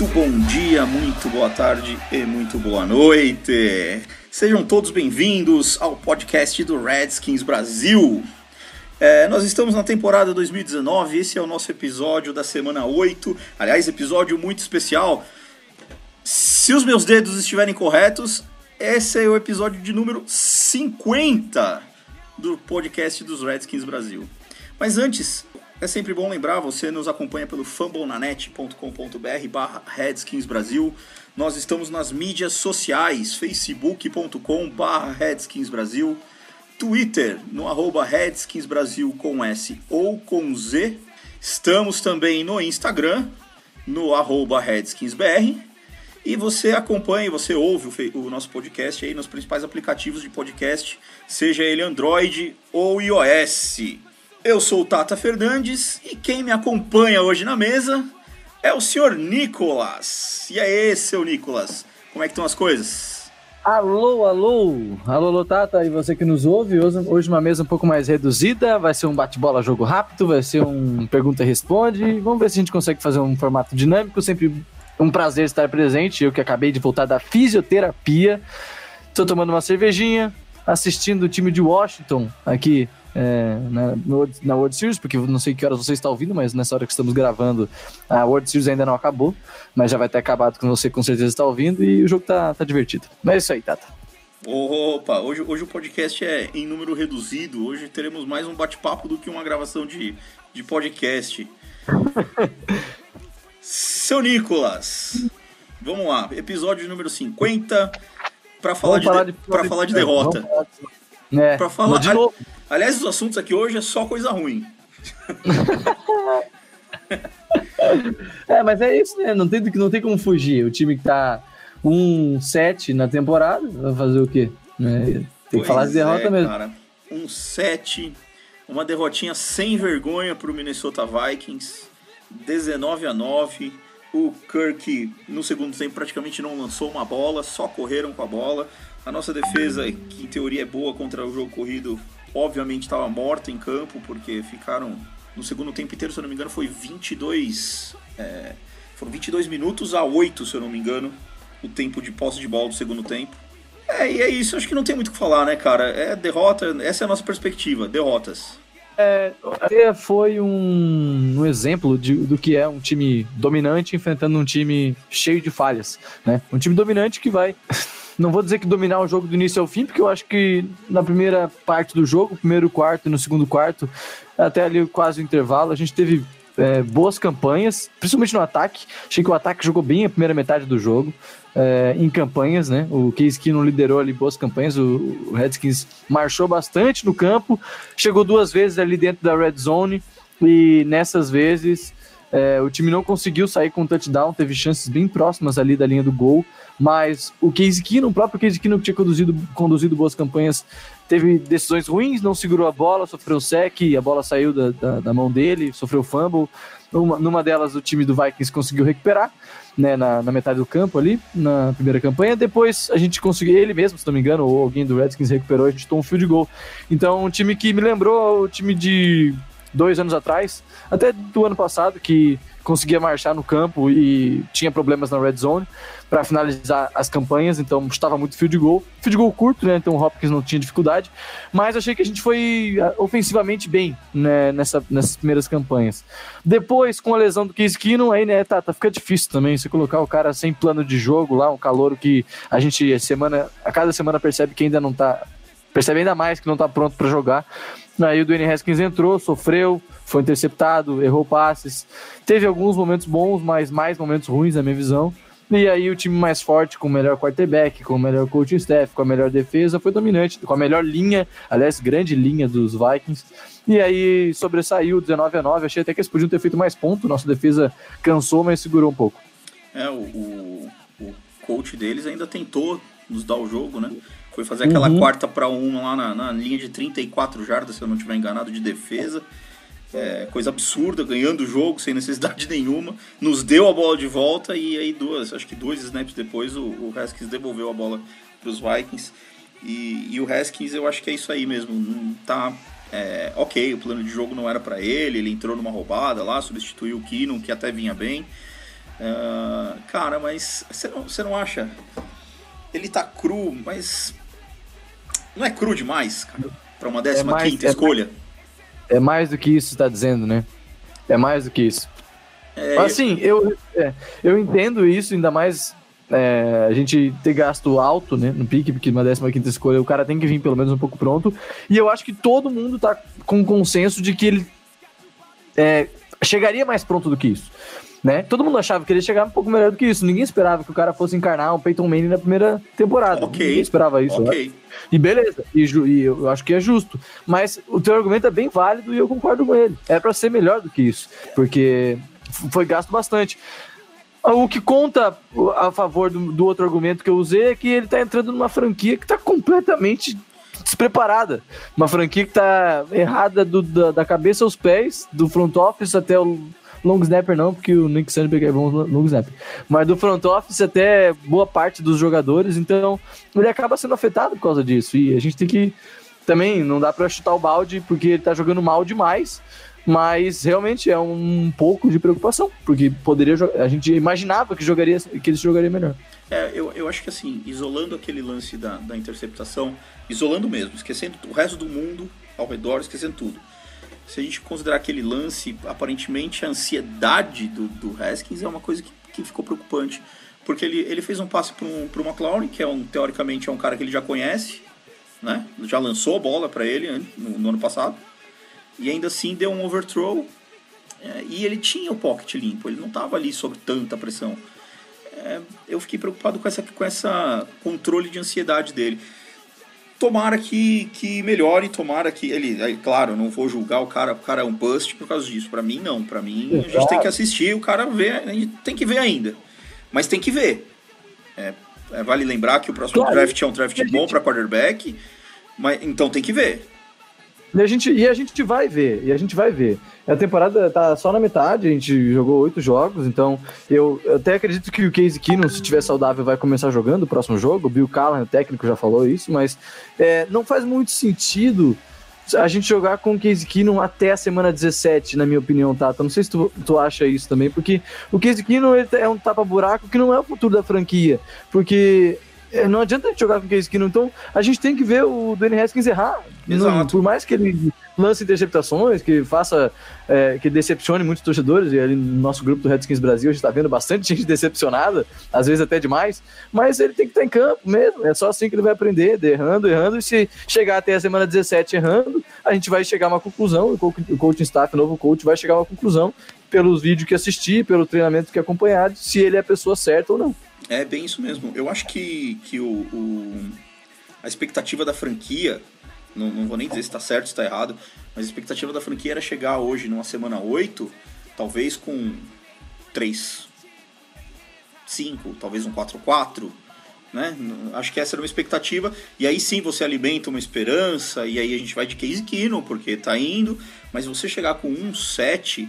bom dia, muito boa tarde e muito boa noite. Sejam todos bem-vindos ao podcast do Redskins Brasil. É, nós estamos na temporada 2019, esse é o nosso episódio da semana 8. Aliás, episódio muito especial. Se os meus dedos estiverem corretos, esse é o episódio de número 50 do podcast dos Redskins Brasil. Mas antes, é sempre bom lembrar, você nos acompanha pelo fumblenanet.com.br barra Redskins Brasil. Nós estamos nas mídias sociais, facebook.com barra Redskins Brasil, Twitter no arroba Redskins Brasil com S ou com Z. Estamos também no Instagram, no arroba RedskinsBR. E você acompanha, você ouve o nosso podcast aí nos principais aplicativos de podcast, seja ele Android ou iOS. Eu sou o Tata Fernandes e quem me acompanha hoje na mesa é o senhor Nicolas. E aí, seu Nicolas, como é que estão as coisas? Alô, alô, alô, alô, Tata, e você que nos ouve, hoje, uma mesa um pouco mais reduzida, vai ser um bate-bola jogo rápido, vai ser um pergunta e responde, vamos ver se a gente consegue fazer um formato dinâmico, sempre um prazer estar presente, eu que acabei de voltar da fisioterapia, estou tomando uma cervejinha, assistindo o time de Washington aqui é, na, no- na World Series, porque não sei que horas você está ouvindo, mas nessa hora que estamos gravando, a World Series ainda não acabou, mas já vai ter acabado quando você com certeza está ouvindo e o jogo tá, tá divertido. Mas é isso aí, Tata. Opa, hoje, hoje o podcast é em número reduzido. Hoje teremos mais um bate-papo do que uma gravação de, de podcast. Seu Nicolas, vamos lá. Episódio número 50. Pra falar, de, de, pra falar de derrota. Falar de- É, Pra falar- de novo. Aliás, os assuntos aqui hoje é só coisa ruim. É, mas é isso, né? Não tem, não tem como fugir. O time que tá 1-7 na temporada, vai fazer o quê? Né? Tem que falar de derrota é, mesmo. Cara. Um 7, uma derrotinha sem vergonha pro Minnesota Vikings, 19 a 9. O Kirk no segundo tempo praticamente não lançou uma bola, só correram com a bola. A nossa defesa, que em teoria é boa contra o jogo corrido, obviamente estava morta em campo, porque ficaram no segundo tempo inteiro, se eu não me engano, foi 22. é, foram 22 minutos a 8, se eu não me engano, o tempo de posse de bola do segundo tempo. É, e é isso, acho que não tem muito o que falar, né, cara? É derrota, essa é a nossa perspectiva, derrotas. Até foi um, um exemplo de- do que é um time dominante enfrentando um time cheio de falhas, né? Um time dominante que vai, não vou dizer que dominar o jogo do início ao fim, porque eu acho que na primeira parte do jogo, primeiro quarto e no segundo quarto, até ali quase o intervalo, a gente teve é, boas campanhas, principalmente no ataque. Achei que o ataque jogou bem a primeira metade do jogo. é, em campanhas, né? O Case Keenum liderou ali boas campanhas, o, o Redskins marchou bastante no campo, chegou duas vezes ali dentro da red zone e nessas vezes é, o time não conseguiu sair com touchdown, teve chances bem próximas ali da linha do gol, mas o Case Keenum, o próprio Case Keenum que tinha conduzido, conduzido boas campanhas, teve decisões ruins, não segurou a bola, sofreu sec, a bola saiu da, da, da mão dele, sofreu fumble. Uma, numa delas, o time do Vikings conseguiu recuperar, né, na, na metade do campo ali, na primeira campanha. Depois a gente conseguiu, ele mesmo, se não me engano, ou alguém do Redskins recuperou, a gente tomou um field goal. Então, um time que me lembrou o time de dois anos atrás, até do ano passado, que conseguia marchar no campo e tinha problemas na red zone para finalizar as campanhas, então estava muito field goal. Field goal curto, né? Então o Hopkins não tinha dificuldade, mas achei que a gente foi ah, ofensivamente bem né, nessa, nessas primeiras campanhas. Depois, com a lesão do Case Keenum, aí, né, tá, tá, fica difícil também você colocar o cara sem plano de jogo lá, um calouro que a gente semana, a cada semana percebe que ainda não tá percebe ainda mais que não tá pronto para jogar. Aí o Dwayne Haskins entrou, sofreu, foi interceptado, errou passes. Teve alguns momentos bons, mas mais momentos ruins, na minha visão. E aí o time mais forte, com o melhor quarterback, com o melhor coaching staff, com a melhor defesa, foi dominante, com a melhor linha, aliás, grande linha dos Vikings. E aí sobressaiu 19 a 9. Achei até que eles podiam ter feito mais ponto. Nossa defesa cansou, mas segurou um pouco. É, o, o coach deles, ainda tentou nos dar o jogo, né? Foi fazer aquela Uhum. quarta para um lá na, na linha de 34 jardas, se eu não estiver enganado, de defesa. É, coisa absurda, ganhando o jogo sem necessidade nenhuma. Nos deu a bola de volta e aí duas, acho que dois snaps depois o, o Haskins devolveu a bola para os Vikings. E, e o Haskins eu acho que é isso aí mesmo. Não tá. é, ok, o plano de jogo não era para ele, ele entrou numa roubada lá, substituiu o Keenum, que até vinha bem. Ah, cara, mas você não, você não acha? Ele tá cru, mas. Não é cru demais, cara? Pra uma 15 mais- quinta é escolha? É mais do que isso que você tá dizendo, né? É mais do que isso. É, Assim, eu, é, eu entendo isso, ainda mais é, a gente ter gasto alto né, no pique, porque uma 15 escolha o cara tem que vir pelo menos um pouco pronto. E eu acho que todo mundo tá com consenso de que ele é, chegaria mais pronto do que isso. Né? Todo mundo achava que ele ia chegar um pouco melhor do que isso. Ninguém esperava que o cara fosse encarnar o Peyton Manning na primeira temporada. Ok. Ninguém esperava isso. né? ok. E beleza, e, e eu acho que é justo. Mas o teu argumento é bem válido e eu concordo com ele. É pra ser melhor do que isso, porque foi gasto bastante. O que conta a favor do, do outro argumento que eu usei é que ele tá entrando numa franquia que tá completamente despreparada. Uma franquia que tá errada do- da, da cabeça aos pés, do front office até o long snapper não, porque o Nick Sandberg é bom long snapper. Mas do front office até boa parte dos jogadores, então ele acaba sendo afetado por causa disso. E a gente tem que também não dá pra chutar o balde porque ele tá jogando mal demais, mas realmente é um pouco de preocupação, porque poderia a gente imaginava que jogaria que ele jogaria melhor. É, eu, eu acho que assim, isolando aquele lance da, da interceptação, isolando mesmo, esquecendo o resto do mundo ao redor, esquecendo tudo. Se a gente considerar aquele lance, aparentemente a ansiedade do, do Haskins é uma coisa que, que ficou preocupante. Porque ele, ele fez um passe para um, pro McLaurin, que é um, teoricamente é um cara que ele já conhece, né? Já lançou a bola para ele no, no ano passado. E ainda assim deu um overthrow. é, e ele tinha o pocket limpo, ele não estava ali sob tanta pressão É, eu fiquei preocupado com essa, com essa controle de ansiedade dele. Tomara que, que melhore, tomara que ele, aí, claro, eu não vou julgar o cara, o cara é um bust por causa disso. Pra mim não, pra mim a gente tem que assistir, o cara vê, a gente tem que ver ainda. Mas tem que ver. É, é, vale lembrar que o próximo Claro. draft é um draft bom pra quarterback, mas então tem que ver. E a, gente, e a gente vai ver, e a gente vai ver. A temporada tá só na metade, a gente jogou oito jogos, então eu, até acredito que o Casey Keenum, se estiver saudável, vai começar jogando o próximo jogo. O Bill Callahan, o técnico, já falou isso, mas é, não faz muito sentido a gente jogar com o Casey Keenum até a semana 17, na minha opinião, Tata. Não sei se tu, tu acha isso também, porque o Casey Keenum é um tapa-buraco que não é o futuro da franquia, porque não adianta a gente jogar com Case Keenum, então a gente tem que ver o Dwayne Haskins errar. Não- por mais que ele lance interceptações, que faça, é, que decepcione muitos torcedores, e ali no nosso grupo do Redskins Brasil a gente tá vendo bastante gente decepcionada, às vezes até demais, mas ele tem que estar em campo mesmo, é só assim que ele vai aprender, de errando, errando, e se chegar até a semana 17 errando, a gente vai chegar a uma conclusão, o co- o coaching staff, o novo coach, vai chegar a uma conclusão pelos vídeos que assistir, pelo treinamento que acompanhar, se ele é a pessoa certa ou não. É bem isso mesmo. Eu acho que, que o, o- a expectativa da franquia, não, não vou nem dizer se está certo se está errado, mas a expectativa da franquia era chegar hoje numa semana 8, talvez com 3, 5, talvez um 4-4. Né? Acho que essa era uma expectativa. E aí sim você alimenta uma esperança, e aí a gente vai de Case Keenum, porque tá indo, mas você chegar com um 7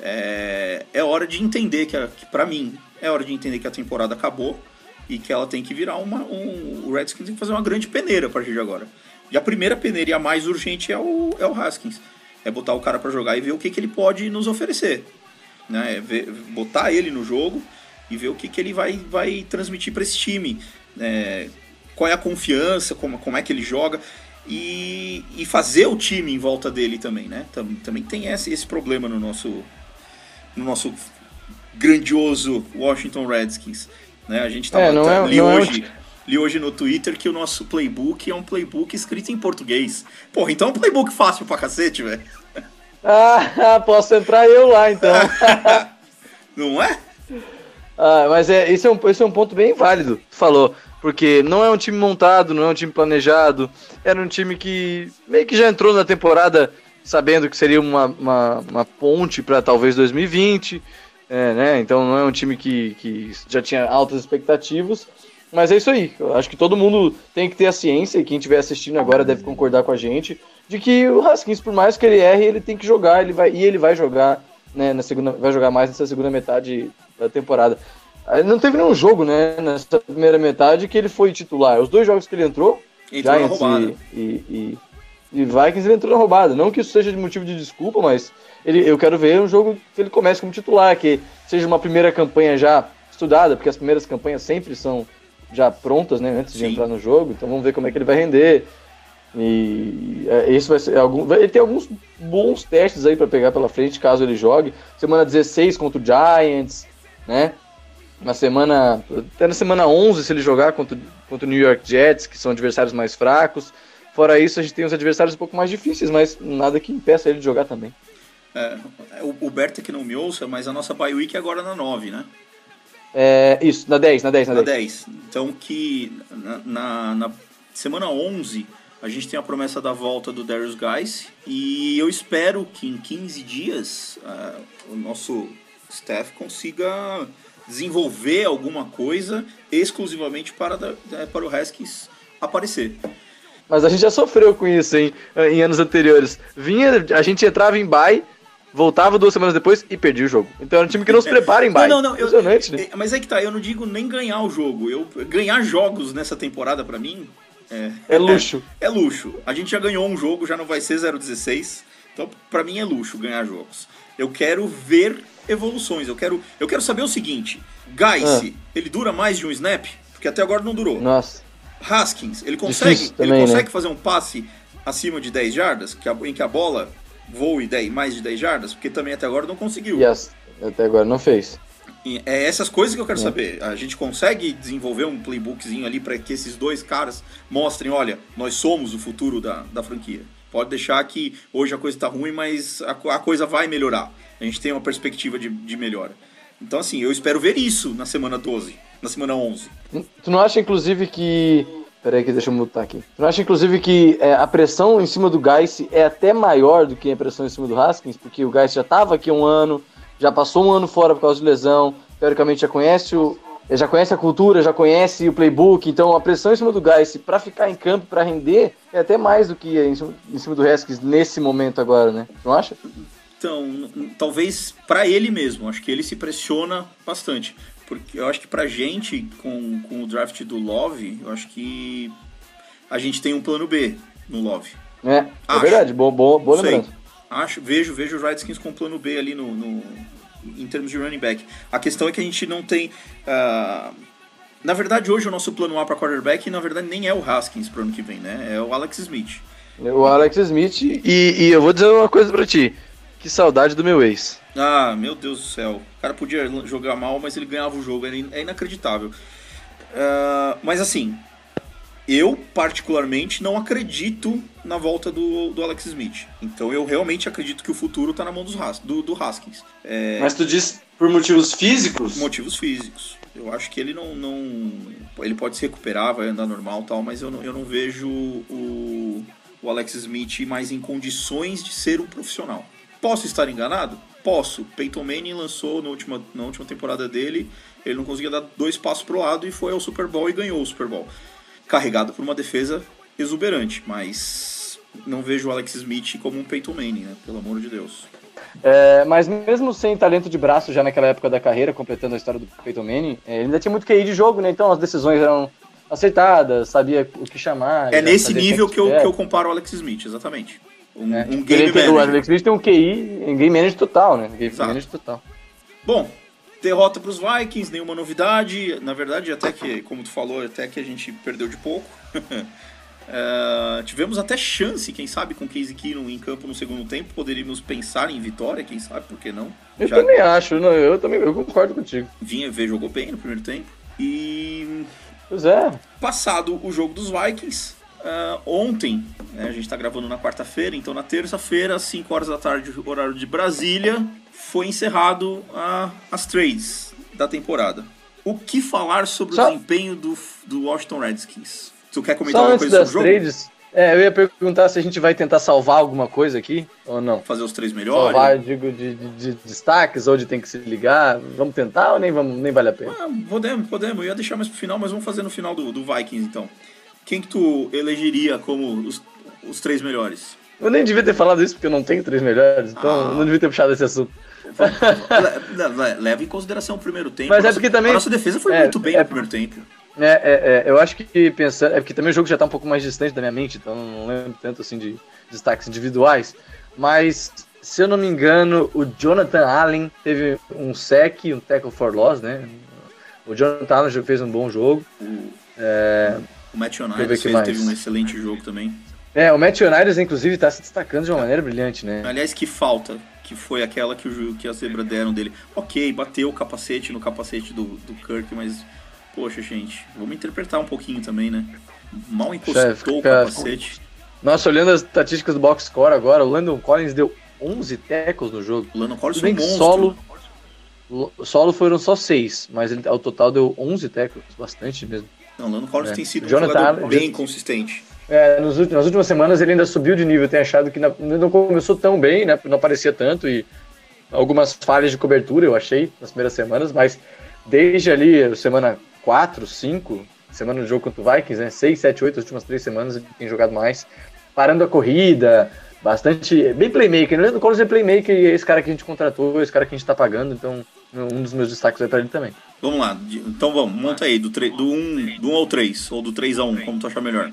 é, é hora de entender que, que para mim, é hora de entender que a temporada acabou e que ela tem que virar uma. Um, o Redskins tem que fazer uma grande peneira a partir de agora. E a primeira peneira e a mais urgente é o, é o Haskins. É botar o cara para jogar e ver o que, que ele pode nos oferecer. Né? É ver- botar ele no jogo e ver o que, que ele vai, vai transmitir para esse time. É, qual é a confiança, como, como é que ele joga. E, e fazer o time em volta dele também, né? Tam- Também tem esse, esse problema no nosso, no nosso grandioso Washington Redskins. Né? A gente tava, É, não é- li, não é hoje, li hoje no Twitter que o nosso playbook é um playbook escrito em português. Porra, então é um playbook fácil pra cacete, velho. Ah, posso entrar eu lá então. Não é? Ah, mas é, esse, é um, esse é um ponto bem válido, tu falou. Porque não é um time montado, não é um time planejado. Era um time que meio que já entrou na temporada sabendo que seria uma, uma, uma ponte para talvez 2020. É, né? Então não é um time que, que já tinha altas expectativas. Mas é isso aí. Eu acho que todo mundo tem que ter a ciência, e quem estiver assistindo agora deve concordar com a gente, de que o Haskins, por mais que ele erre, ele tem que jogar, ele vai, e ele vai jogar, né, na segunda, vai jogar mais nessa segunda metade da temporada. Aí Não teve nenhum jogo, né, nessa primeira metade que ele foi titular. Os dois jogos que ele entrou, Entrou Giants e, e, e, e Vikings, ele entrou na roubada. Não que isso seja de motivo de desculpa, mas ele, eu quero ver um jogo que ele comece como titular, que seja uma primeira campanha já estudada, porque as primeiras campanhas sempre são já prontas, né, antes de Sim. entrar no jogo. Então vamos ver como é que ele vai render. E é, esse vai ser algum. Ele tem alguns bons testes aí para pegar pela frente, caso ele jogue. Semana 16 contra o Giants, né? Na semana. Até na semana 11, se ele jogar contra, contra o New York Jets, que são adversários mais fracos. Fora isso, a gente tem os adversários um pouco mais difíceis, mas nada que impeça ele de jogar também. É, o, Berta que não me ouça, mas a nossa bye week é agora na 9, né? É, isso, na 10, na 10, na Na 10. 10. Então que na, na, na semana 11 a gente tem a promessa da volta do Darius Guys e eu espero que em 15 dias ah, o nosso staff consiga desenvolver alguma coisa exclusivamente para, eh, para o Haskins aparecer. Mas a gente já sofreu com isso hein, em anos anteriores. Vinha, a gente entrava em bye, voltava duas semanas depois e perdia o jogo. Então era um time que não se prepara em bye. Não, não, não. eu- Impressionante, né? é, mas é que tá, eu não digo nem ganhar o jogo. Eu, ganhar jogos nessa temporada pra mim é, É luxo. É, luxo. A gente já ganhou um jogo, já não vai ser 016. Então, pra mim é luxo ganhar jogos. Eu quero ver evoluções. Eu quero, eu quero saber o seguinte: Geiss, ele dura mais de um snap? Porque até agora não durou. Nossa. Haskins, ele consegue, Difícil também, ele consegue né? fazer um passe acima de 10 jardas, que a- em que a bola voe 10, mais de 10 jardas? Porque também até agora não conseguiu. E até agora não fez. É essas coisas que eu quero saber. A gente consegue desenvolver um playbookzinho ali para que esses dois caras mostrem, olha, nós somos o futuro da, da franquia. Pode deixar que hoje a coisa tá ruim, mas a, a coisa vai melhorar. A gente tem uma perspectiva de, de melhora. Então, assim, eu espero ver isso na semana 12, na semana 11. Tu não acha, inclusive, que. Peraí, que deixa eu mutar aqui. Tu não acha, inclusive, que é, a pressão em cima do Geis é até maior do que a pressão em cima do Haskins? Porque o Geis já estava aqui um ano, já passou um ano fora por causa de lesão, teoricamente já conhece o. Já conhece a cultura, já conhece o playbook, então a pressão em cima do Geis para ficar em campo, para render, é até mais do que em cima, em cima do Haskins nesse momento agora, né? Não acha? Então, talvez pra ele mesmo, acho que ele se pressiona bastante. Porque eu acho que pra gente, com, com o draft do Love, eu acho que a gente tem um plano B no Love. É, é Acho. verdade, boa, boa, boa sei. Acho, vejo, vejo os Redskins com plano B ali no, no- em termos de running back. A questão é que a gente não tem. ah, na verdade, hoje o nosso plano A para quarterback, na verdade, nem é o Haskins pro ano que vem, né? É o Alex Smith. O Alex Smith, e, e eu vou dizer uma coisa pra ti. Que saudade do meu ex. Ah, meu Deus do céu. O cara podia jogar mal, mas ele ganhava o jogo. É in- inacreditável. Ah, mas assim, eu particularmente não acredito na volta do, do Alex Smith. Então eu realmente acredito que o futuro tá na mão dos Has- do, do Haskins. É, Mas tu diz por motivos físicos? motivos físicos. Eu acho que ele não, não. Ele pode se recuperar, vai andar normal e tal, mas eu não, eu não vejo o, o Alex Smith mais em condições de ser um profissional. Posso estar enganado? Posso. Peyton Manning lançou na última, na última temporada dele, ele não conseguia dar dois passos pro lado e foi ao Super Bowl e ganhou o Super Bowl. Carregado por uma defesa exuberante, mas não vejo o Alex Smith como um Peyton Manning, né? Pelo amor de Deus. É, mas mesmo sem talento de braço já naquela época da carreira, completando a história do Peyton Manning, é, ele ainda tinha muito QI de jogo, né? Então as decisões eram acertadas, sabia o que chamar. É nesse nível quem que eu, que eu comparo o Alex Smith, exatamente. Um, É, um game ele tem- o manager. Alex Smith tem um QI em game manager total, né? Game Exato. manager total. Bom, derrota para os Vikings, nenhuma novidade. Na verdade, até que, como tu falou, até que a gente perdeu de pouco. Eh, tivemos até chance, quem sabe, com Casey Keenum em campo no segundo tempo. Poderíamos pensar em vitória, quem sabe, por que não? Eu Já também acho, não, eu também eu concordo contigo. vinha ver, jogou bem no primeiro tempo. E Pois é. passado o jogo dos Vikings, ah, ontem, né, a gente está gravando na quarta-feira, então na terça-feira, às 5 horas da tarde, horário de Brasília, foi encerrado a- as trades da temporada. O que falar sobre Só- o desempenho do, do Washington Redskins? Tu quer comentar Só alguma coisa sobre o jogo? trades, É, eu ia perguntar se a gente vai tentar salvar alguma coisa aqui ou não. Fazer os três melhores. Salvar, digo, de, de- de destaques, onde tem que se ligar. Vamos tentar ou nem, vamos, nem vale a pena? Ah, podemos, podemos. Eu ia deixar mais pro final, mas vamos fazer no final do, do Vikings, então. Quem que tu elegeria como os, os três melhores? Eu nem devia ter falado isso porque eu não tenho três melhores, então Ah. eu não devia ter puxado esse assunto. Le- le- Leva em consideração o primeiro tempo. Mas é porque também- A nossa defesa foi é, muito bem é- no primeiro tempo. É, é, é, eu acho que pensando. É porque também o jogo já tá um pouco mais distante da minha mente, então não lembro tanto assim de destaques individuais. Mas, se eu não me engano, o Jonathan Allen teve um sec, um tackle for loss, né? O Jonathan Allen já fez um bom jogo. O Matt United fez, teve um excelente jogo também. É, o Matt United, inclusive, tá se destacando de uma maneira brilhante, né? Aliás, que falta, que foi aquela que, o, que a zebra deram dele. Ok, bateu o capacete no capacete do, do Kirk, mas, poxa, gente, vamos interpretar um pouquinho também, né? Mal encostou Chefe, o capacete. Nossa, olhando as estatísticas do box score agora, o Landon Collins deu 11 tackles no jogo. O Lano Collins foi um monstro. solo, lo- solo foram só 6, mas ele, ao total deu 11 tackles, bastante mesmo. Não, o Lano Collins É. tem sido um Jonathan jogador Allen- bem consistente. É, nos últimos- nas últimas semanas ele ainda subiu de nível. Tenho achado que na- não começou tão bem, né? Não aparecia tanto e algumas falhas de cobertura eu achei nas primeiras semanas, mas desde ali, semana 4, 5, semana do jogo contra o Vikings, né? 6, 7, 8, as últimas três semanas ele tem jogado mais, parando a corrida, bastante. Bem playmaker. Né? O Collins é playmaker e é esse cara que a gente contratou, esse cara que a gente tá pagando, então um dos meus destaques vai pra ele também. Vamos lá, então vamos, monta aí, do 1 do um, do um ao 3, ou do 3 a 1, como tu achar melhor.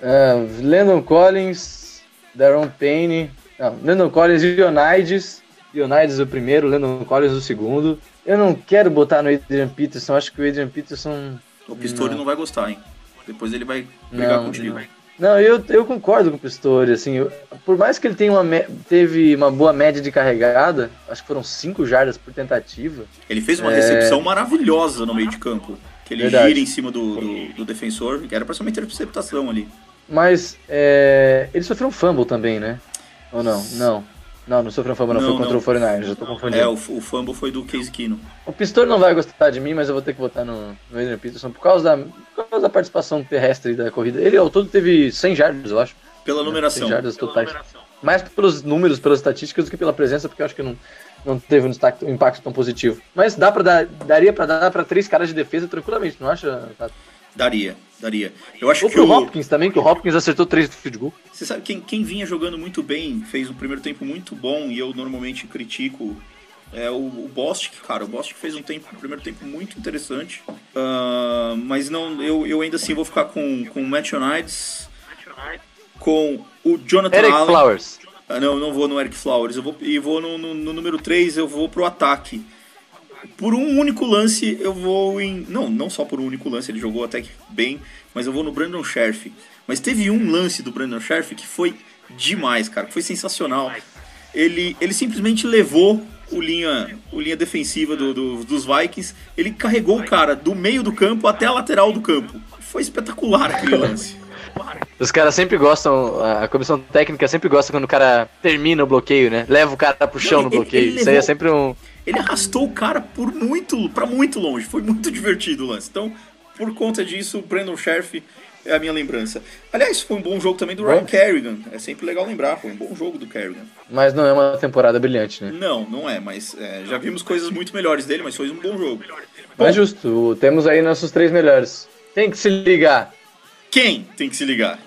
Uh, Lennon Collins, Daron Payne, não, Lennon Collins e Leonides. Leonides o primeiro, Lennon Collins o segundo. Eu não quero botar no Adrian Peterson, acho que o Adrian Peterson. O Pistori não. Não. vai gostar, hein? Depois ele vai brigar Não, contigo. não. Não, eu, eu concordo com o Pistori, assim, eu- por mais que ele tenha uma, teve uma boa média de carregada, acho que foram 5 jardas por tentativa. Ele fez uma É. recepção maravilhosa no meio de campo. Que ele Verdade. gira em cima do, do, do defensor, que era pra ser uma interceptação ali. Mas é, ele sofreu um fumble também, né? Ou não? Não. Não, não sofreu um fumble, não, Não, foi contra não. o 49ers, já tô confundindo. É, o, o fumble foi do Case Kino. O Pistor não vai gostar de mim, mas eu vou ter que botar no, no Adrian Peterson por causa, da, por causa da participação terrestre da corrida. Ele ao todo teve 100 jardas, eu acho. Pela numeração. 100 jardas totais. Mais pelos números, pelas estatísticas do que pela presença, porque eu acho que não, não teve um, destaque- um impacto tão positivo. Mas dá pra dar, daria pra dar pra três caras de defesa tranquilamente, não acha? Tato? Daria, daria. Eu acho Ou que o. Hopkins também, que o Hopkins acertou três field goal. Você sabe, quem, quem vinha jogando muito bem, fez um primeiro tempo muito bom, e eu normalmente critico, é o, o Bostic, cara. O Bostic fez um, tempo, um primeiro tempo muito interessante. Ah, mas não, eu, eu ainda assim vou ficar com, com o Matt Unites, com o Jonathan Eric Allen. Flowers. Ah, não, eu não vou no Eric Flowers. Eu vou, e vou no, no, no número 3, eu vou pro ataque. Por um único lance, eu vou em. Não, não só por um único lance, ele jogou até que bem, mas eu vou no Brandon Scherf. Mas teve um lance do Brandon Scherf que foi demais, cara, que foi sensacional. Ele, ele simplesmente levou o linha, o linha defensiva do, do- dos Vikings, ele carregou o cara do meio do campo até a lateral do campo. Foi espetacular aquele lance. Os caras sempre gostam, a comissão técnica sempre gosta quando o cara termina o bloqueio, né? Leva o cara pro chão Não, no ele- bloqueio. ele Isso aí é levou- sempre um. Ele arrastou o cara por muito, para muito longe. Foi muito divertido o lance. Então, por conta disso, o Brandon Scherf é a minha lembrança. Aliás, foi um bom jogo também do Ryan Kerrigan. É sempre legal lembrar, foi um bom jogo do Kerrigan. Mas não é uma temporada brilhante, né? Não, não é, mas é, já vimos coisas muito melhores dele, mas foi um bom jogo. Bom, Mas justo, temos aí nossos três melhores. Tem que se ligar. quem tem que se ligar?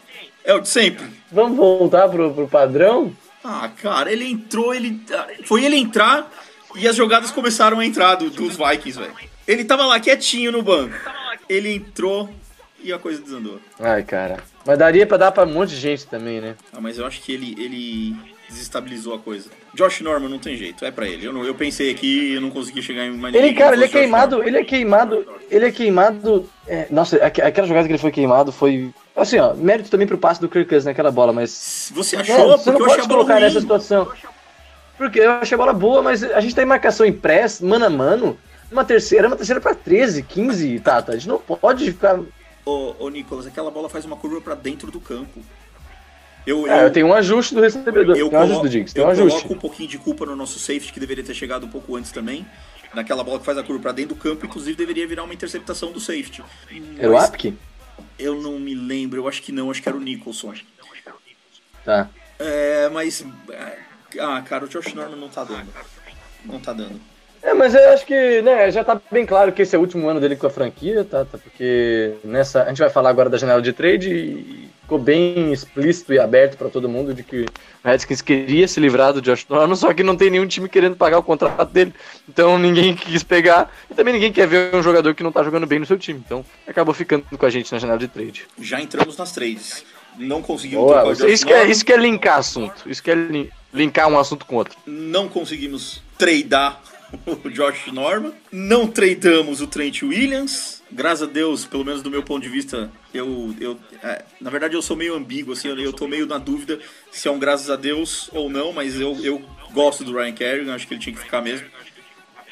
É o de sempre. Vamos voltar pro, pro padrão? Ah, cara, ele entrou, ele. Foi ele entrar e as jogadas começaram a entrar do- dos Vikings, velho. Ele tava lá quietinho no banco. Ele entrou e a coisa desandou. Ai, cara. Mas daria pra dar pra um monte de gente também, né? Ah, mas eu acho que ele, ele desestabilizou a coisa. Josh Norman não tem jeito, é pra ele. Eu, não- eu pensei aqui e eu não consegui chegar em mais Ele, cara, não ele é queimado, ele é queimado, ele é queimado. é, nossa, aqu- aquela jogada que ele foi queimado foi. Assim, ó, mérito também pro passe do Kirk naquela bola, mas. Você É, achou? você não Porque eu achei pode colocar ruim. nessa situação. Porque eu achei a bola boa, mas a gente tá em marcação em press, mano a mano. Uma terceira, uma terceira pra 13, 15, Tata. A gente não pode ficar. Ô, ô, Nicolas, aquela bola faz uma curva pra dentro do campo. Eu, Ah, eu tenho um ajuste do recebedor. eu tem um ajuste colo- do Diggs, tem eu um ajuste. coloco um pouquinho de culpa no nosso safety, que deveria ter chegado um pouco antes também. Naquela bola que faz a curva pra dentro do campo, inclusive deveria virar uma interceptação do safety. Era o Mas- Apk? Eu não me lembro, eu acho que não, acho que era o Nicholson. Tá. É, mas. Ah, cara, o Josh Norman não tá dando. Não tá dando. É, mas eu acho que, né, já tá bem claro que esse é o último ano dele com a franquia, tá? tá porque nessa. A gente vai falar agora da janela de trade e ficou bem explícito e aberto pra todo mundo de que o Redskins queria se livrar do Josh Norman, só que não tem nenhum time querendo pagar o contrato dele. Então ninguém quis pegar e também ninguém quer ver um jogador que não tá jogando bem no seu time. Então acabou ficando com a gente na janela de trade. Já entramos nas trades. Não conseguimos Boa, trocar o Josh isso, que é, isso que é linkar assunto. Isso que é lin- linkar um assunto com outro. Não conseguimos tradar o Josh Norman. Não tradamos o Trent Williams. Graças a Deus, pelo menos do meu ponto de vista, eu. eu é, na verdade, eu sou meio ambíguo, assim, eu, eu tô meio na dúvida se é um graças a Deus ou não, mas eu, eu gosto do Ryan Kerrigan, acho que ele tinha que ficar mesmo.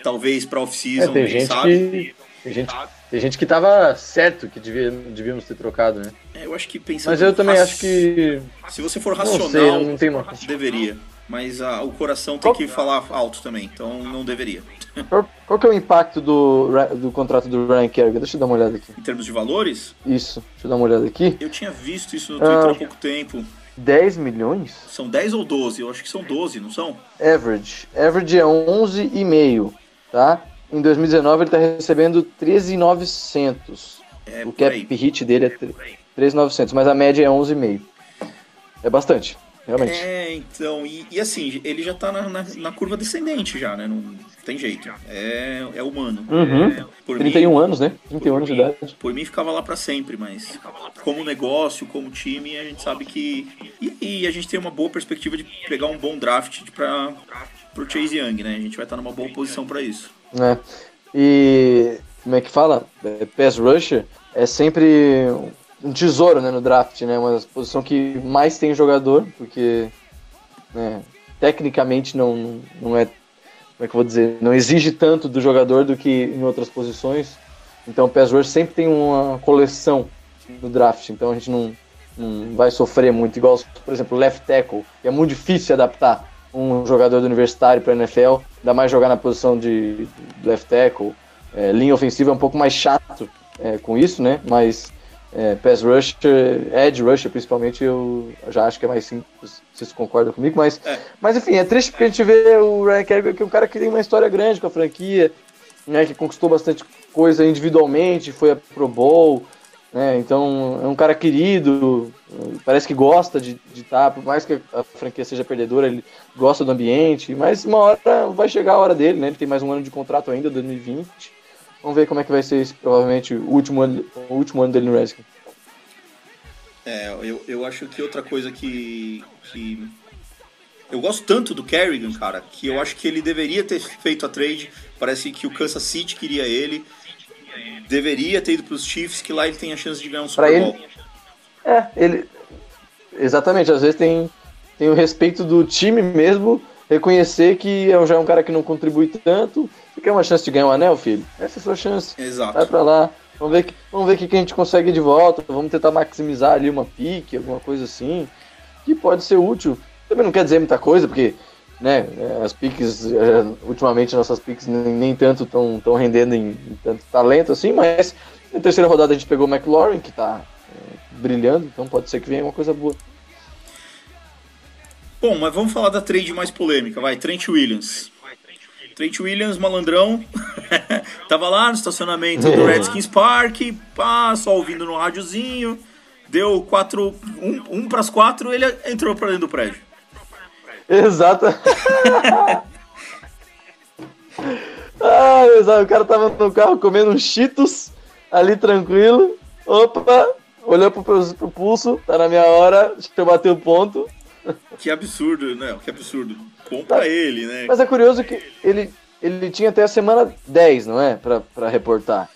Talvez pra É, off-season, tem quem gente sabe. que. Tem gente, tem gente que tava certo que devia, devíamos ter trocado, né? É, eu acho que pensando. Mas eu também raci- acho que. Se você for Não sei, racional, não tem uma. deveria. Mas ah, o coração tem que falar alto também, então não deveria. Qual, qual que é o impacto do, do contrato do Ryan Kerrigan? Deixa eu dar uma olhada aqui. Em termos de valores, Isso, deixa eu dar uma olhada aqui. eu tinha visto isso no Twitter Ah. há pouco tempo. 10 milhões? São 10 ou 12? Eu acho que são 12, não são? Average. Average é 11,5, tá? Em 2019 ele tá recebendo 13,900. É, O cap hit dele é 13,900, mas a média é 11,5. É bastante, realmente. É, então, e, e assim, ele já tá na, na, na curva descendente já, né? Não tem jeito. É, é humano. Uhum. É, por 31 mim, anos, né? 31 anos de idade. Por mim ficava lá pra sempre, mas como negócio, como time, a gente sabe que. E, e a gente tem uma boa perspectiva de pegar um bom draft pra, pro Chase Young, né? A gente vai estar numa boa posição pra isso. né? E como é que fala? É, Pass rusher é sempre um tesouro né, no draft, né? Uma posição que mais tem jogador, porque né, tecnicamente não, não é. Como é que eu vou dizer? Não exige tanto do jogador do que em outras posições. Então o Pass Rush sempre tem uma coleção no draft, então a gente não, não vai sofrer muito. Igual, por exemplo, left tackle, que é muito difícil adaptar um jogador do universitário para NFL, ainda mais jogar na posição de left tackle. É, linha ofensiva é um pouco mais chato é, com isso, né? Mas é, pass rusher, edge rusher principalmente, eu já acho que é mais simples. Vocês concordam comigo? Mas, É. mas enfim, é triste porque a gente vê o Ryan Kerrigan, que é um cara que tem uma história grande com a franquia, né? Que conquistou bastante coisa individualmente, foi a Pro Bowl, né? Então é um cara querido, parece que gosta de estar, por mais que a franquia seja perdedora, ele gosta do ambiente, mas uma hora vai chegar a hora dele, né? Ele tem mais um ano de contrato ainda, 2020. Vamos ver como é que vai ser esse, provavelmente, o último ano, o último ano dele no Redskins. É, eu, eu acho que outra coisa que, que. Eu gosto tanto do Kerrigan, cara, que eu acho que ele deveria ter feito a trade. Parece que o Kansas City queria ele. Deveria ter ido pros Chiefs, que lá ele tem a chance de ganhar um Pra Super ele- Bowl. É, ele. Exatamente, às vezes tem, tem o respeito do time mesmo, reconhecer que é já é um cara que não contribui tanto. Você quer uma chance de ganhar um anel, filho? Essa é a sua chance. Vai Exato. pra lá. Vamos ver, que, vamos ver o que a gente consegue de volta. Vamos tentar maximizar ali uma pique, alguma coisa assim. Que pode ser útil. Também não quer dizer muita coisa, porque né, as piques, eh, ultimamente nossas piques nem, nem tanto estão tão rendendo em, em tanto talento assim, mas na terceira rodada a gente pegou o McLaurin, que tá eh, brilhando, então pode ser que venha uma coisa boa. Bom, mas vamos falar da trade mais polêmica, vai. Trent Williams. Trent Williams, malandrão, tava lá no estacionamento do Redskins Park, pá, só ouvindo no rádiozinho, deu quatro, um, um pras quatro, ele entrou pra dentro do prédio. Exato. ah, exato. O cara tava no carro comendo uns cheetos ali tranquilo. Opa, olhou pro, pro pulso, tá na minha hora, deixa eu bater o ponto. Que absurdo, né? Que absurdo. Bom pra ele, né? Mas é curioso que ele, ele tinha até a semana 10, não é? Pra, pra reportar.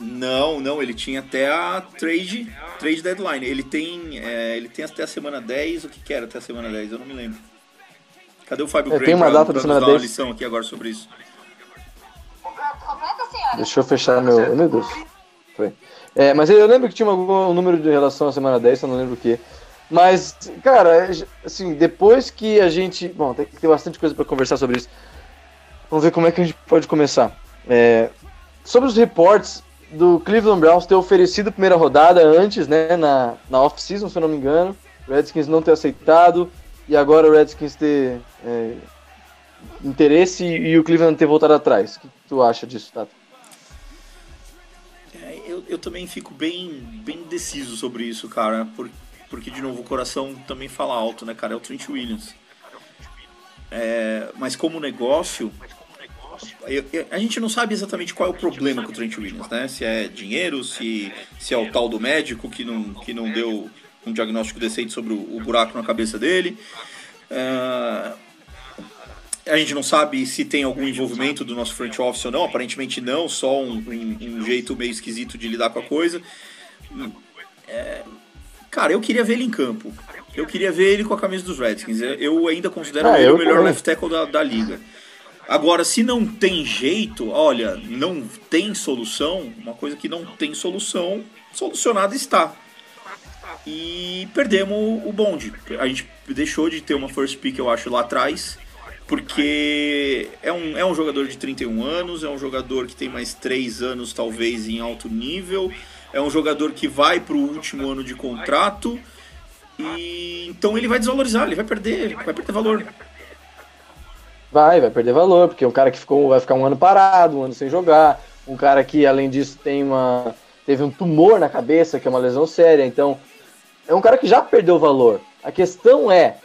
Não, não, ele tinha até a trade, trade deadline. Ele tem, é, ele tem até a semana 10, o que que era até a semana 10? Eu não me lembro. Cadê o Fábio É, Gray tem uma pra, data pra da semana dar uma 10. lição aqui agora sobre isso? Deixa eu fechar meu. Meu Deus. Foi. É, mas eu lembro que tinha algum um número de relação à semana 10, eu não lembro o que. Mas, cara, assim, depois que a gente. Bom, tem que ter bastante coisa pra conversar sobre isso. Vamos ver como é que a gente pode começar. É, sobre os reportes do Cleveland Browns ter oferecido a primeira rodada antes, né, na, na off-season, se eu não me engano. Redskins não ter aceitado e agora o Redskins ter é, interesse e o Cleveland ter voltado atrás. O que tu acha disso, Tato? É, eu, eu também fico bem, bem deciso sobre isso, cara, por, porque, de novo, o coração também fala alto, né, cara? É o Trent Williams. É, mas como negócio, eu, eu, a gente não sabe exatamente qual é o problema com o Trent Williams, né? Se é dinheiro, se, se é o tal do médico que não, que não deu um diagnóstico decente sobre o, o buraco na cabeça dele. É, a gente não sabe se tem algum envolvimento do nosso front office ou não, aparentemente não, só um, um, um jeito meio esquisito de lidar com a coisa. É, cara, eu queria ver ele em campo. Eu queria ver ele com a camisa dos Redskins. Eu ainda considero ah, ele o melhor também. left tackle da, da liga. Agora, se não tem jeito, olha, não tem solução, uma coisa que não tem solução, solucionada está. E perdemos o bonde. A gente deixou de ter uma first pick, eu acho, lá atrás, porque é um, é um jogador de 31 anos, é um jogador que tem mais 3 anos, talvez, em alto nível, é um jogador que vai para o último ano de contrato, e então ele vai desvalorizar, ele vai perder, vai perder valor. Vai, vai perder valor, porque é um cara que ficou, vai ficar um ano parado, um ano sem jogar, um cara que, além disso, tem uma. teve um tumor na cabeça, que é uma lesão séria, então é um cara que já perdeu valor. A questão é,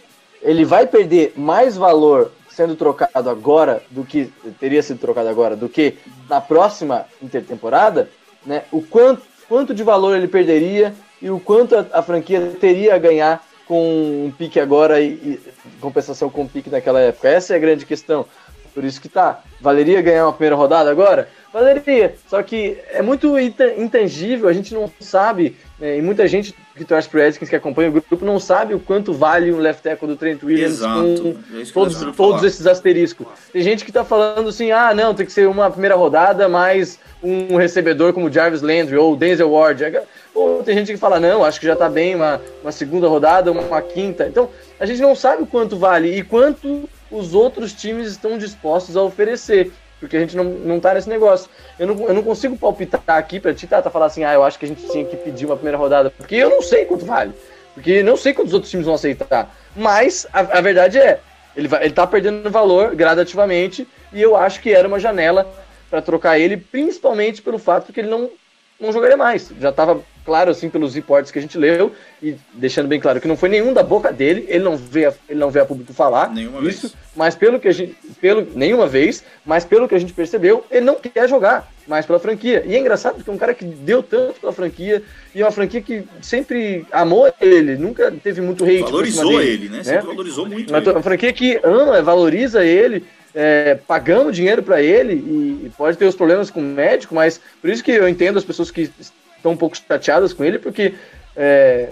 ele vai perder mais valor sendo trocado agora do que teria sido trocado agora do que na próxima intertemporada, né? O quanto, quanto de valor ele perderia e o quanto a, a franquia teria a ganhar com um pique agora e, e compensação com um pique naquela época? Essa é a grande questão. Por isso que tá. Valeria ganhar uma primeira rodada agora? Valeria. Só que é muito intangível, a gente não sabe, né, e muita gente que torce pro Redskins, que acompanha o grupo, não sabe o quanto vale um left tackle do Trent Williams Exato. com é todos, todos esses asteriscos. Tem gente que tá falando assim, ah, não, tem que ser uma primeira rodada mais um recebedor como Jarvis Landry ou Denzel Ward. Ou tem gente que fala, não, acho que já tá bem uma, uma segunda rodada, uma, uma quinta. Então, a gente não sabe o quanto vale e quanto os outros times estão dispostos a oferecer. Porque a gente não, não tá nesse negócio. Eu não, eu não consigo palpitar aqui pra ti, tá, tá falar assim, ah, eu acho que a gente tinha que pedir uma primeira rodada. Porque eu não sei quanto vale. Porque não sei quantos outros times vão aceitar. Mas a, a verdade é, ele, vai, ele tá perdendo valor gradativamente. E eu acho que era uma janela para trocar ele, principalmente pelo fato que ele não, não jogaria mais. Já estava claro assim pelos reportes que a gente leu e deixando bem claro que não foi nenhum da boca dele, ele não vê ele não vê a público falar nenhuma isso, vez. mas pelo que a gente pelo nenhuma vez, mas pelo que a gente percebeu, ele não quer jogar mais pela franquia. E é engraçado porque é um cara que deu tanto pela franquia e é uma franquia que sempre amou ele, nunca teve muito hate. Valorizou dele, ele, né? Sempre né? valorizou muito. Uma, uma franquia que ama, valoriza ele é, pagando dinheiro para ele e, e, pode ter os problemas com o médico, mas por isso que eu entendo as pessoas que estão um pouco chateadas com ele, porque é,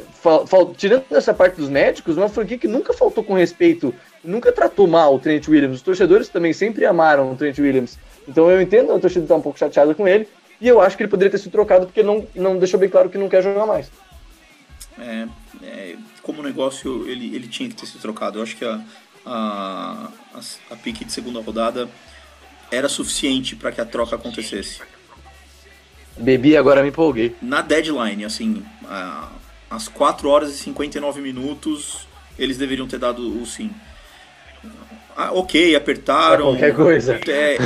tirando essa parte dos médicos, uma franquia que nunca faltou com respeito, nunca tratou mal o Trent Williams. Os torcedores também sempre amaram o Trent Williams. Então eu entendo a torcida estar tá um pouco chateada com ele, e eu acho que ele poderia ter sido trocado porque não, não deixou bem claro que não quer jogar mais. É, é, como negócio, ele, ele tinha que ter sido trocado. Eu acho que a, a, a, a pique de segunda rodada era suficiente para que a troca acontecesse. Bebi agora me empolguei. Na deadline, assim, às 4 horas e 59 minutos, eles deveriam ter dado o sim. Ah, ok, apertaram. É qualquer coisa. É, é,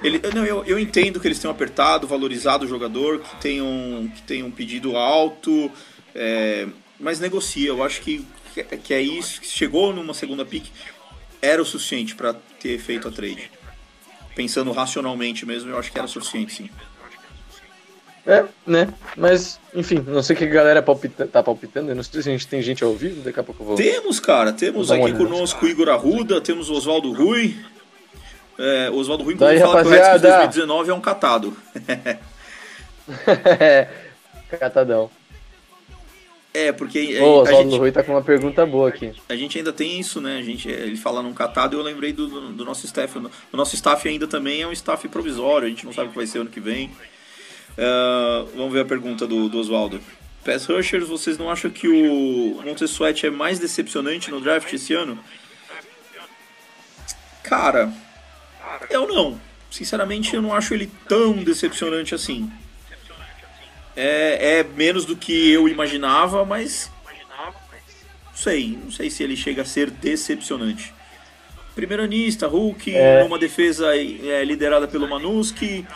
ele, não, eu, eu entendo que eles tenham apertado, valorizado o jogador, que tenham, que tenham pedido alto, é, mas negocia. Eu acho que, que é isso. Chegou numa segunda pick, era o suficiente para ter feito a trade. Pensando racionalmente mesmo, eu acho que era suficiente, sim. É, né? Mas, enfim, não sei o que a galera palpita, tá palpitando. Eu não sei se a gente tem gente ao vivo, daqui a pouco eu vou. Temos, cara. Temos aqui conosco o Igor Arruda, temos o Oswaldo Rui. É, Oswaldo Rui, Daí, fala rapaziada. que o 2019 é um catado. Catadão. É, porque. Ô, o gente, Rui tá com uma pergunta boa aqui. A gente ainda tem isso, né? A gente, ele fala num catado e eu lembrei do, do, do nosso staff. O nosso staff ainda também é um staff provisório, a gente não sabe o que vai ser ano que vem. Uh, vamos ver a pergunta do, do Oswaldo. Pass Rushers, vocês não acham que o Montesuete é mais decepcionante no draft esse ano? Cara, eu não. Sinceramente, eu não acho ele tão decepcionante assim. É, é menos do que eu imaginava, mas. Não sei, não sei se ele chega a ser decepcionante. Primeiro anista, Hulk, É. numa defesa é, liderada pelo Manuski.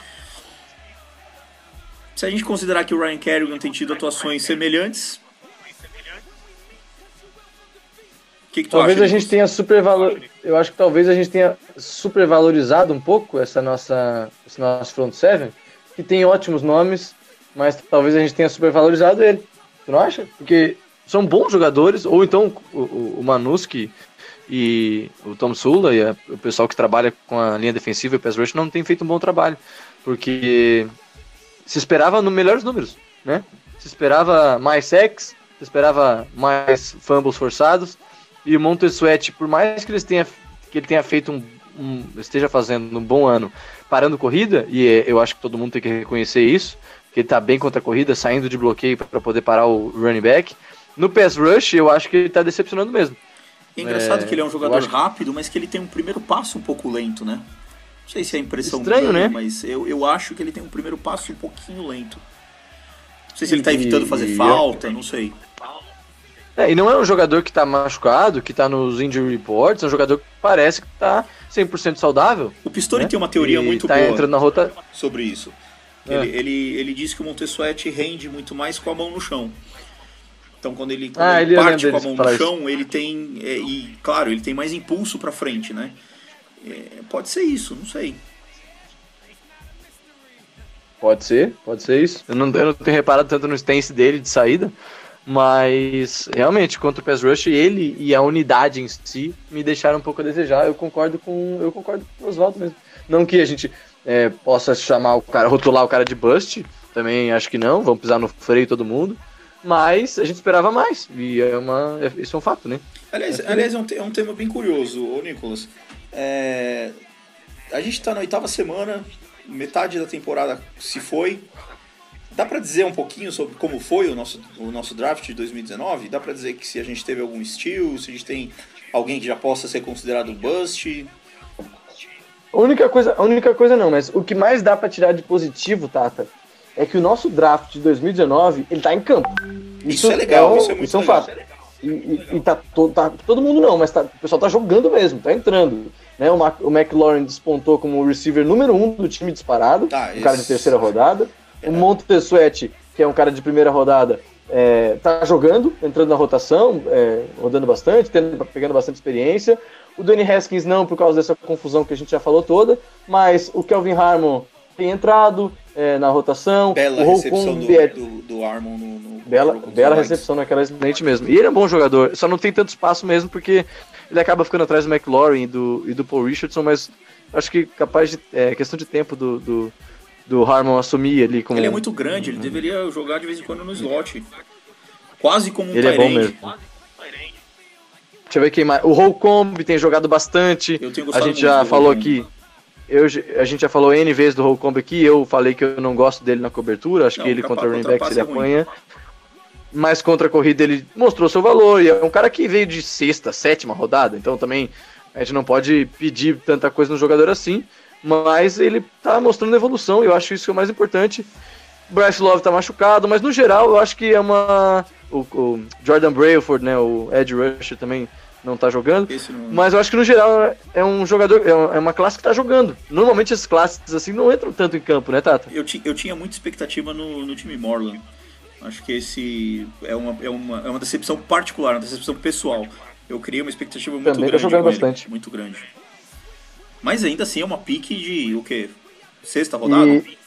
Se a gente considerar que o Ryan Kerrigan tem tido atuações semelhantes. Que, que Talvez acha? a gente tenha supervalor. Eu acho que talvez a gente tenha supervalorizado um pouco essa nossa, esse nosso front seven, que tem ótimos nomes, mas talvez a gente tenha supervalorizado ele. Tu não acha? Porque são bons jogadores, ou então o, o, o Manuski e o Tom Sula e a- o pessoal que trabalha com a linha defensiva e o pass rush não tem feito um bom trabalho, porque se esperava no melhores números, né? Se esperava mais sacks, se esperava mais fumbles forçados, e o Montesuete, por mais que, eles tenha, que ele tenha feito um, um- esteja fazendo um bom ano parando corrida, e é, eu acho que todo mundo tem que reconhecer isso, que ele tá bem contra a corrida, saindo de bloqueio para poder parar o running back. No pass rush, eu acho que ele tá decepcionando mesmo. É engraçado É, que ele é um jogador rápido, mas que ele tem um primeiro passo um pouco lento, né? Não sei se é impressão Estranho, minha, né? mas eu, eu acho que ele tem um primeiro passo um pouquinho lento. Não sei se ele tá E- evitando fazer falta, não sei. É, e não é um jogador que tá machucado, que tá nos injury reports, é um jogador que parece que tá 100% saudável. O Pistori né? tem uma teoria E muito tá boa entrando na rota. sobre isso. É. Ele, ele, ele diz que o Montesuete rende muito mais com a mão no chão. Então quando ele, quando Ah, ele ele- parte com lembro a mão no chão, ele tem. é, e claro, ele tem mais impulso pra frente, né? É, pode ser isso, não sei. Pode ser, pode ser isso. Eu não, eu não tenho reparado tanto no stance dele de saída, mas realmente, contra o pass rush, ele e a unidade em si me deixaram um pouco a desejar. Eu concordo com, eu concordo com o Oswaldo mesmo. Não que a gente é, possa chamar o cara, rotular o cara de bust, também acho que não, vamos pisar no freio todo mundo, mas a gente esperava mais, e é uma, é- isso é um fato, né? Aliás, aliás é, um, é um tema bem curioso, ô Nicolas. É, a gente tá na oitava semana, metade da temporada se foi. Dá pra dizer um pouquinho sobre como foi o nosso, o nosso draft de 2019? Dá pra dizer que se a gente teve algum steal, se a gente tem alguém que já possa ser considerado um bust? A única coisa, a única coisa não, mas o que mais dá pra tirar de positivo, Tata, é que o nosso draft de 2019, ele tá em campo. Isso é legal, um- isso é muito um legal. fato. E, e- e tá, to- tá- todo mundo não, mas tá- o pessoal tá jogando mesmo, tá entrando. Né? O, Mac, o McLaurin despontou como o receiver número um do time disparado, Tá, um cara de terceira rodada. O Montesuete, que é um cara de primeira rodada, é, tá jogando, entrando na rotação, é, rodando bastante, tendo, pegando bastante experiência. O Danny Haskins não, por causa dessa confusão que a gente já falou toda, mas o Kelvin Harmon tem entrado é, na rotação. Bela o recepção do, é- do, do Armon no, no Bela, bela recepção naquela excelente mesmo. E ele é um bom jogador, só não tem tanto espaço mesmo porque ele acaba ficando atrás do McLaurin e do, e do Paul Richardson, mas acho que capaz de. É questão de tempo do, do, do Harmon assumir ali como. Ele é muito grande, ele deveria jogar de vez em quando no slot. Quase como um Ele é bom mesmo. Deixa eu ver quem mais. O Holcomb tem jogado bastante. A gente já falou aqui. Eu, a gente já falou N vezes do Holcomb aqui. Eu falei que eu não gosto dele na cobertura. Acho Não, que ele contra o running passe ele é ruim. Mas contra a corrida ele mostrou seu valor. E é um cara que veio de sexta, sétima rodada. Então também a gente não pode pedir tanta coisa no jogador assim. Mas ele tá mostrando evolução. E eu acho isso que é o mais importante. Bryce Love tá machucado. Mas no geral eu acho que é uma. O, o Jordan Brailford, né? O Ed Rusher também não tá jogando. Não- Mas eu acho que no geral é um jogador, é uma- é uma classe que tá jogando. Normalmente as classes assim não entram tanto em campo, né, Tata? Eu, eu tinha muita expectativa no, no time Morland. Acho que esse é uma, é, uma, é uma decepção particular, uma decepção pessoal. Eu criei uma expectativa muito Também grande. jogando com ele, bastante. muito grande. Mas ainda assim é uma pique de o quê? Sexta rodada? E-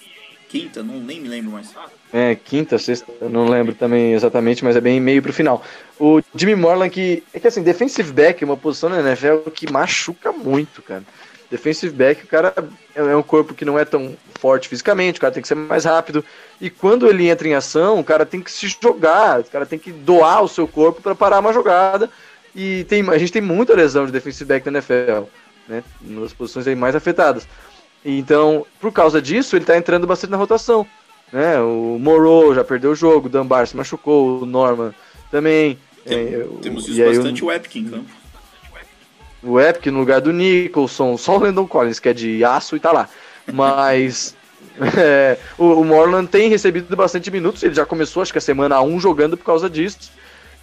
Quinta? Não, nem me lembro mais. É, quinta, sexta, não lembro também exatamente, mas é bem meio pro final. O Jimmy Morland, que é que assim, defensive back é uma posição na NFL que machuca muito, cara. Defensive back, o cara é é um corpo que não é tão forte fisicamente, o cara tem que ser mais rápido. E quando ele entra em ação, o cara tem que se jogar, o cara tem que doar o seu corpo para parar uma jogada. E tem, a gente tem muita lesão de defensive back na NFL, né? Nas posições aí mais afetadas. Então, por causa disso, ele tá entrando bastante na rotação. Né? O Moro já perdeu o jogo, o Dunbar se machucou, o Norman também. Tem- é, temos visto bastante o Epic em campo. O, Epic no lugar do Nicholson, só o Landon Collins, que é de aço e tá lá. Mas É, o, o Morland tem recebido bastante minutos, ele já começou, acho que a semana 1 jogando por causa disso.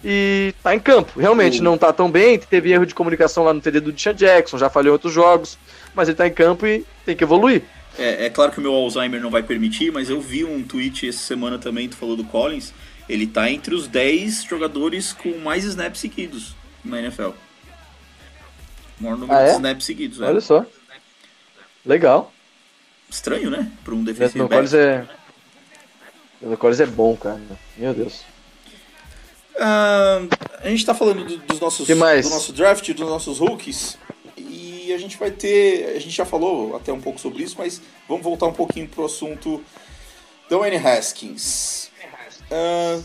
E tá em campo. Realmente não tá tão bem, teve erro de comunicação lá no TD do Deshaun Jackson, já falhou em outros jogos, mas ele tá em campo e tem que evoluir. É, é claro que o meu Alzheimer não vai permitir, mas eu vi um tweet essa semana também, tu falou do Collins. Ele tá entre os 10 jogadores com mais snaps seguidos na NFL. Maior número Ah, de é? snaps seguidos. é. Olha só. Legal. Estranho, né? Para um O defensive Leandro back. É. O Collins é bom, cara. Meu Deus. Ah, a gente tá falando do- dos nossos, do nosso draft, dos nossos rookies. E a gente vai ter. A gente já falou até um pouco sobre isso, mas vamos voltar um pouquinho pro assunto Dwayne Haskins. Ah,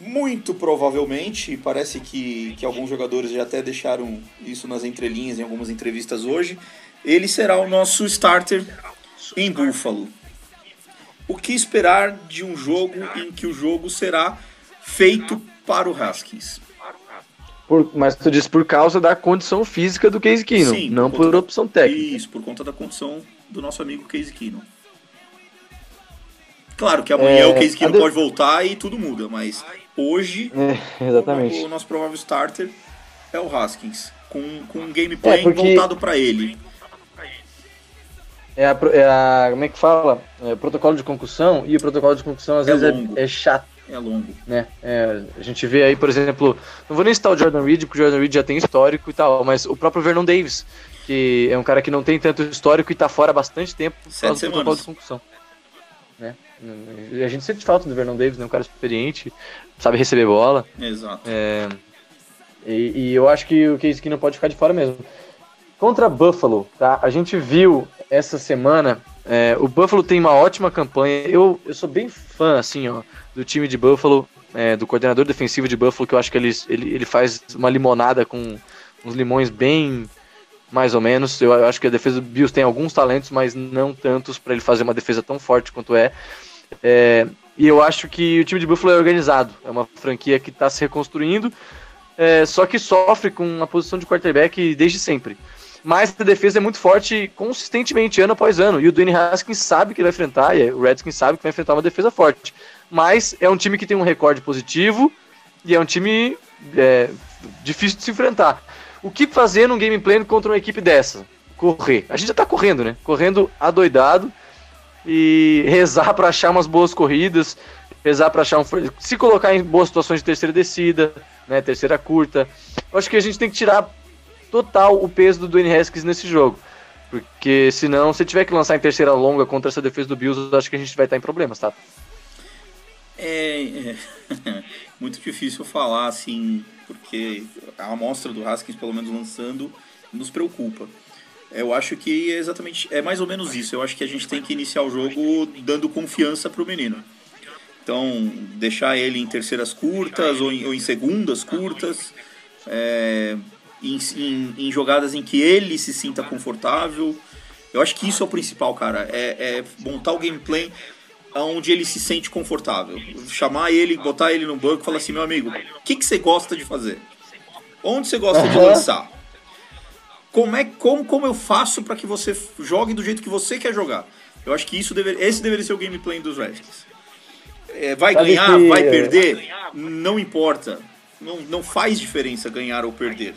muito provavelmente, parece que, que alguns jogadores já até deixaram isso nas entrelinhas em algumas entrevistas hoje. Ele será o nosso starter em Buffalo. O que esperar de um jogo em que o jogo será feito para o Haskins? Por- mas tu diz por causa da condição física do Case Keenum, Sim, não por por opção técnica. Isso, por conta da condição do nosso amigo Case Keenum. Claro que amanhã É, o Case Keenum pode voltar e tudo muda, mas hoje É, exatamente. o nosso provável starter é o Haskins, com, com um gameplay É, porque- voltado para ele. É a, é a- como é que fala? É, protocolo de concussão, e o protocolo de concussão às É vezes é, é chato, É longo. né? É, a gente vê aí, por exemplo, não vou nem citar o Jordan Reed, porque o Jordan Reed já tem histórico e tal, mas o próprio Vernon Davis, que é um cara que não tem tanto histórico e tá fora há bastante tempo por Sete causa do protocolo de concussão. Né? A gente sente falta do Vernon Davis, né? Um cara experiente, sabe receber bola. Exato. É, e, e eu acho que o Case Keenum pode ficar de fora mesmo. Contra Buffalo, tá? A gente viu essa semana. é, o Buffalo tem uma ótima campanha. Eu, eu sou bem fã, assim, ó, do time de Buffalo, é, do coordenador defensivo de Buffalo, que eu acho que ele, ele, ele faz uma limonada com uns limões bem mais ou menos. Eu acho que a defesa do Bills tem alguns talentos, mas não tantos para ele fazer uma defesa tão forte quanto é. É, e eu acho que o time de Buffalo é organizado. É uma franquia que está se reconstruindo, é, só que sofre com a posição de quarterback desde sempre. Mas a defesa é muito forte consistentemente, ano após ano. E o Dwayne Haskins sabe que vai enfrentar, e o Redskins sabe que vai enfrentar uma defesa forte. Mas é um time que tem um recorde positivo e é um time é, difícil de se enfrentar. O que fazer num gameplay contra uma equipe dessa? Correr. A gente já tá correndo, né? Correndo adoidado e rezar para achar umas boas corridas, rezar para achar um se colocar em boas situações de terceira descida, né, terceira curta. Eu acho que a gente tem que tirar total o peso do Dwayne Haskins nesse jogo. Porque senão, se tiver que lançar em terceira longa contra essa defesa do Bills, eu acho que a gente vai estar em problemas, tá? É, é muito difícil falar assim, porque a amostra do Haskins, pelo menos lançando, nos preocupa. Eu acho que é exatamente é mais ou menos isso. Eu acho que a gente tem que iniciar o jogo dando confiança pro menino. Então, deixar ele em terceiras curtas ou em, ou em segundas curtas, é, em, em- em jogadas em que ele se sinta confortável. Eu acho que isso é o principal, cara. É, é montar o gameplay onde ele se sente confortável. Chamar ele, botar ele no banco e falar assim, meu amigo, o que, que você gosta de fazer? Onde você gosta de Aham. lançar? Como, é, como, como eu faço para que você jogue do jeito que você quer jogar? Eu acho que isso esse deveria ser o gameplay dos Redskins. É, vai Sabe ganhar, que- vai perder, não importa. Não, não faz diferença ganhar ou perder.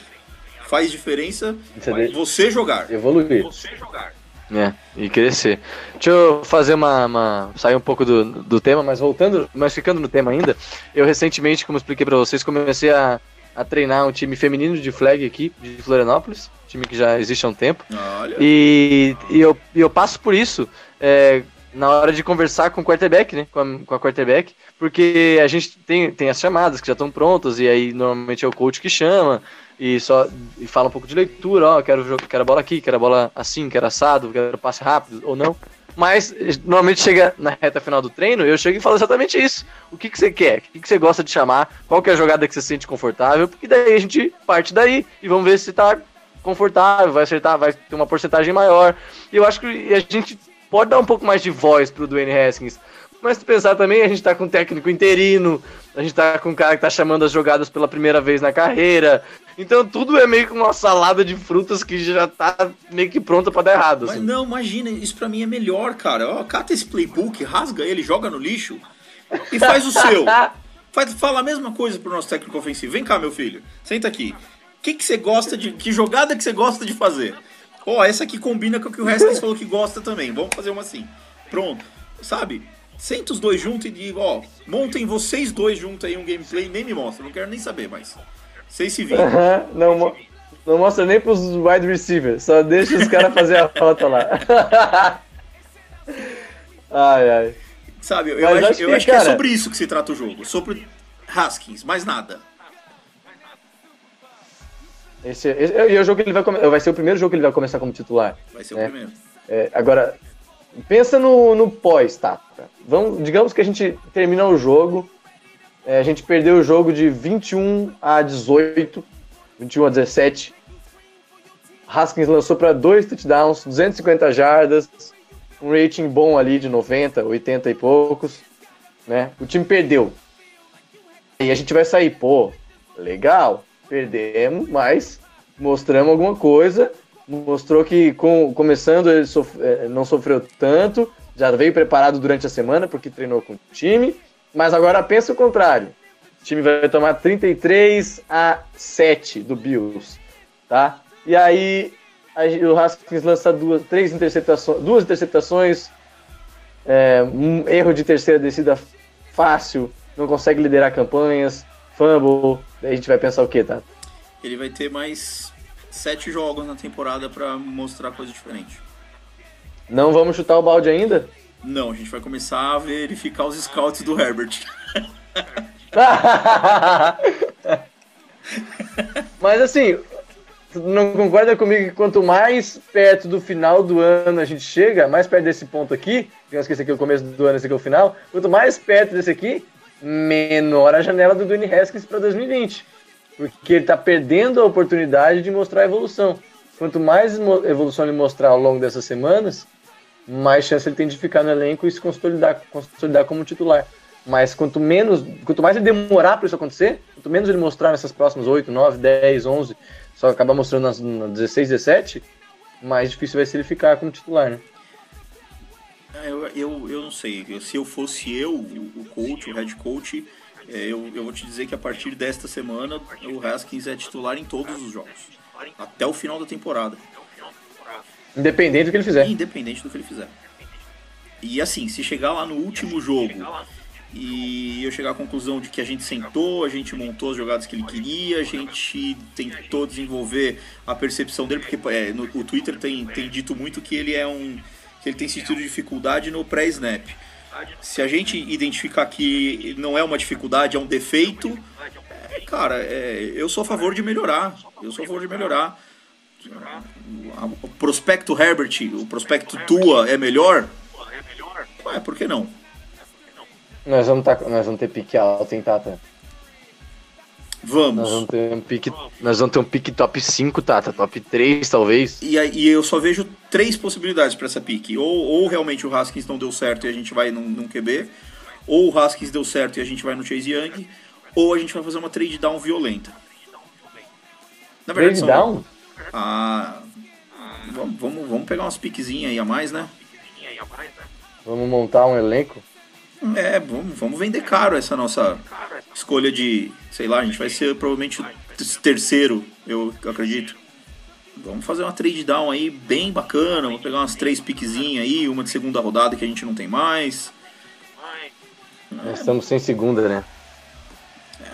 Faz diferença Você você jogar. Evoluir. Você jogar. É, e crescer. Deixa eu fazer uma, uma- sair um pouco do, do tema, mas voltando, mas ficando no tema ainda, eu recentemente, como eu expliquei pra vocês, comecei a, a treinar um time feminino de flag aqui, de Florianópolis, time que já existe há um tempo. Olha. E, e, eu, e eu passo por isso é, na hora de conversar com o quarterback, né? Com a, com a quarterback, porque a gente tem, tem as chamadas que já estão prontas, e aí normalmente é o coach que chama, e só e fala um pouco de leitura, ó, quero, jo- quero a bola aqui, quero a bola assim, quero assado, quero passe rápido ou não. Mas normalmente chega na reta final do treino, eu chego e falo exatamente isso. O que, que você quer? O que, que você gosta de chamar? Qual que é a jogada que você se sente confortável? Porque daí a gente parte daí e vamos ver se tá confortável, vai acertar, vai ter uma porcentagem maior. E eu acho que a gente pode dar um pouco mais de voz pro Dwayne Haskins. Mas se pensar também, a gente tá com um técnico interino, a gente tá com um cara que tá chamando as jogadas pela primeira vez na carreira. Então tudo é meio que uma salada de frutas que já tá meio que pronta pra dar errado. Mas assim. não, imagina, isso pra mim é melhor, cara. Ó, cata esse playbook, rasga ele, joga no lixo e faz o seu. Faz, fala a mesma coisa pro nosso técnico ofensivo. Vem cá, meu filho. Senta aqui. O que, que você gosta de. Que jogada que você gosta de fazer? Ó, essa aqui combina com o que o Haskins falou que gosta também. Vamos fazer uma assim. Pronto. Sabe? Senta os dois juntos e diga, ó, montem vocês dois juntos aí um gameplay, nem me mostra, não quero nem saber mais. Vocês se viram. Aham, não, mo- não mostra nem pros wide receivers, só deixa os caras fazer a falta lá. ai, ai. Sabe, eu, acho, acho eu que, acho que é sobre isso que se trata o jogo. Sobre Haskins, mais nada. Esse, esse, e é o jogo que ele vai vai ser o primeiro jogo que ele vai começar como titular. Vai ser o É. primeiro. É, agora, pensa no, no pós, tá? Vamos, digamos que a gente termina o jogo, é, a gente perdeu o jogo de 21 a 18, 21 a 17. Haskins lançou para dois touchdowns, 250 jardas, um rating bom ali de 90, 80 e poucos, né? O time perdeu. E a gente vai sair, pô, legal, perdemos, mas mostramos alguma coisa, mostrou que com, começando ele sof- eh, não sofreu tanto, já veio preparado durante a semana porque treinou com o time, mas agora pensa o contrário. O time vai tomar 33 a 7 do Bills, tá? E aí a o Haskins lança duas, três interceptações, duas interceptações, é, um erro de terceira descida fácil, não consegue liderar campanhas, fumble, daí a gente vai pensar o que, tá? Ele vai ter mais sete jogos na temporada pra mostrar coisa diferente. Não vamos chutar o balde ainda? Não, a gente vai começar a verificar os scouts do Herbert. Mas assim, não concorda comigo que quanto mais perto do final do ano a gente chega, mais perto desse ponto aqui, que esse aqui é o começo do ano, esse aqui é o final, quanto mais perto desse aqui, menor a janela do Dwayne Haskins para 2020. Porque ele tá perdendo a oportunidade de mostrar a evolução. Quanto mais evolução ele mostrar ao longo dessas semanas, mais chance ele tem de ficar no elenco e se consolidar, consolidar como titular. Mas quanto menos, quanto mais ele demorar para isso acontecer, quanto menos ele mostrar nessas próximas 8, 9, 10, 11, só acabar mostrando nas, nas 16, 17, mais difícil vai ser ele ficar como titular, né? É, Eu, eu, eu não sei. Se eu fosse eu, o o coach, o head coach, é, eu, eu vou te dizer que a partir desta semana o Haskins é titular em todos os jogos. Até o final da temporada. Independente do que ele fizer. Independente do que ele fizer. E assim, se chegar lá no último jogo e eu chegar à conclusão de que a gente sentou, a gente montou as jogadas que ele queria, a gente tentou desenvolver a percepção dele, porque é, no, o Twitter tem, tem dito muito que ele é um. Que ele tem sentido dificuldade no pré-snap. Se a gente identificar que não é uma dificuldade, é um defeito, é, cara, é, eu sou a favor de melhorar. Eu sou a favor de melhorar. O prospecto Herbert, o prospecto Tua é melhor? Ué, por que não? Nós vamos, tá, nós vamos ter pique alto, hein, Tata? Nós Vamos. vamos ter um pique, nós vamos ter um pique top 5, Tata, top 3 talvez. E, e eu só vejo três possibilidades para essa pique. Ou, ou realmente o Haskins não deu certo e a gente vai num, num QB, ou o Haskins deu certo e a gente vai no Chase Young, ou a gente vai fazer uma trade down violenta. Na Trade são- down? Ah, vamos, vamos, vamos pegar umas piquezinhas aí a mais, né? Vamos montar um elenco? É, vamos, vamos vender caro essa nossa escolha de, sei lá, a gente vai ser provavelmente o terceiro, eu acredito. Vamos fazer uma trade down aí bem bacana, vamos pegar umas três piquezinhas aí, uma de segunda rodada que a gente não tem mais. Nós estamos sem segunda, né?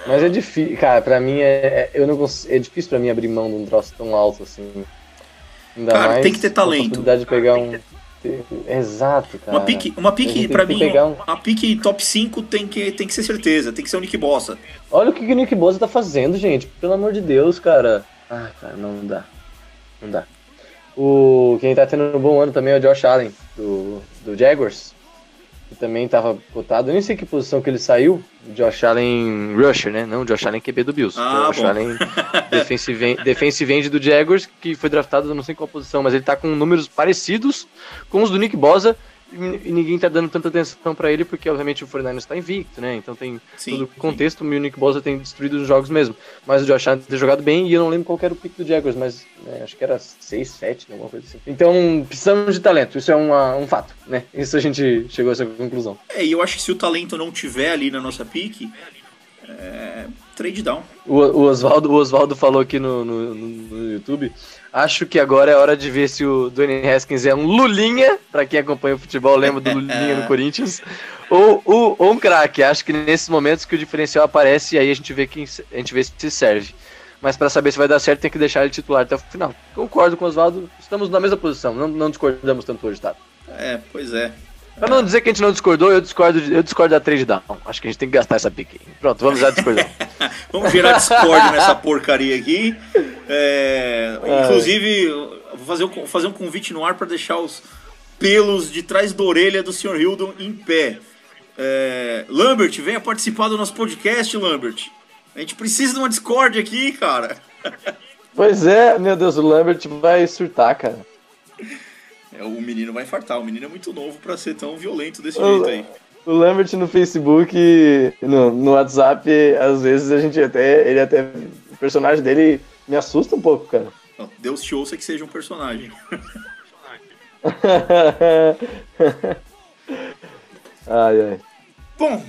Mas é difícil, cara, pra mim é, é- eu não cons- é difícil pra mim abrir mão de um troço tão alto assim. Ainda Cara, mais tem que ter a talento. possibilidade de pegar um Exato, cara. Uma pique, uma pique pra mim, um- uma pique top 5 tem que, tem que ser certeza, tem que ser o Nick Bossa. Olha o que o Nick Bosa tá fazendo, gente. Pelo amor de Deus, cara. Ah, cara, não dá. Não dá. O, quem tá tendo um bom ano também é o Josh Allen, do, do Jaguars. Que também tava cotado. Eu nem sei que posição que ele saiu. O Josh Allen Rusher, né? Não, o Josh Allen QB do Bills. Ah, Josh bom. Allen defensive, end- defensive end do Jaguars, que foi draftado, eu não sei qual posição, mas ele tá com números parecidos com os do Nick Bosa. E ninguém tá dando tanta atenção pra ele, porque obviamente o 49ers tá invicto, né? Então tem Sim, todo o sim. contexto, o Munich Bosa tem destruído os jogos mesmo. Mas o Josh Allen tem jogado bem e eu não lembro qual era o pick do Jaguars, mas né, acho que era 6, 7, alguma coisa assim. Então precisamos de talento, isso é uma- um fato, né? Isso a gente chegou a essa conclusão. É, e eu acho que se o talento não tiver ali na nossa pique, é, trade down. O, o Oswaldo falou aqui no, no- no YouTube. Acho que agora é hora de ver se o Dwayne Haskins é um Lulinha, pra quem acompanha o futebol, lembra do Lulinha no Corinthians, ou, ou, ou um craque. Acho que nesses momentos que o diferencial aparece e aí a gente vê quem a gente vê se serve. Mas pra saber se vai dar certo, tem que deixar ele titular até o final. Concordo com o Oswaldo, estamos na mesma posição, não, não discordamos tanto hoje, tá? É, pois é. Pra não dizer que a gente não discordou, eu discordo, eu discordo da trade down. Acho que a gente tem que gastar essa pique. Pronto, vamos já discordar. Vamos gerar Discord nessa porcaria aqui. É, inclusive, vou fazer, um- fazer um convite no ar para deixar os pelos de trás da orelha do Sr. Hildon em pé. É, Lambert, venha participar do nosso podcast, Lambert. A gente precisa de uma Discord aqui, cara. pois é, meu Deus, o Lambert vai surtar, cara. É, o menino vai infartar. O menino é muito novo para ser tão violento desse jeito aí. O Lambert no Facebook, no, no WhatsApp, às vezes a gente até. Ele até. O personagem dele me assusta um pouco, cara. Deus te ouça que seja um personagem. ai, ai. Bom,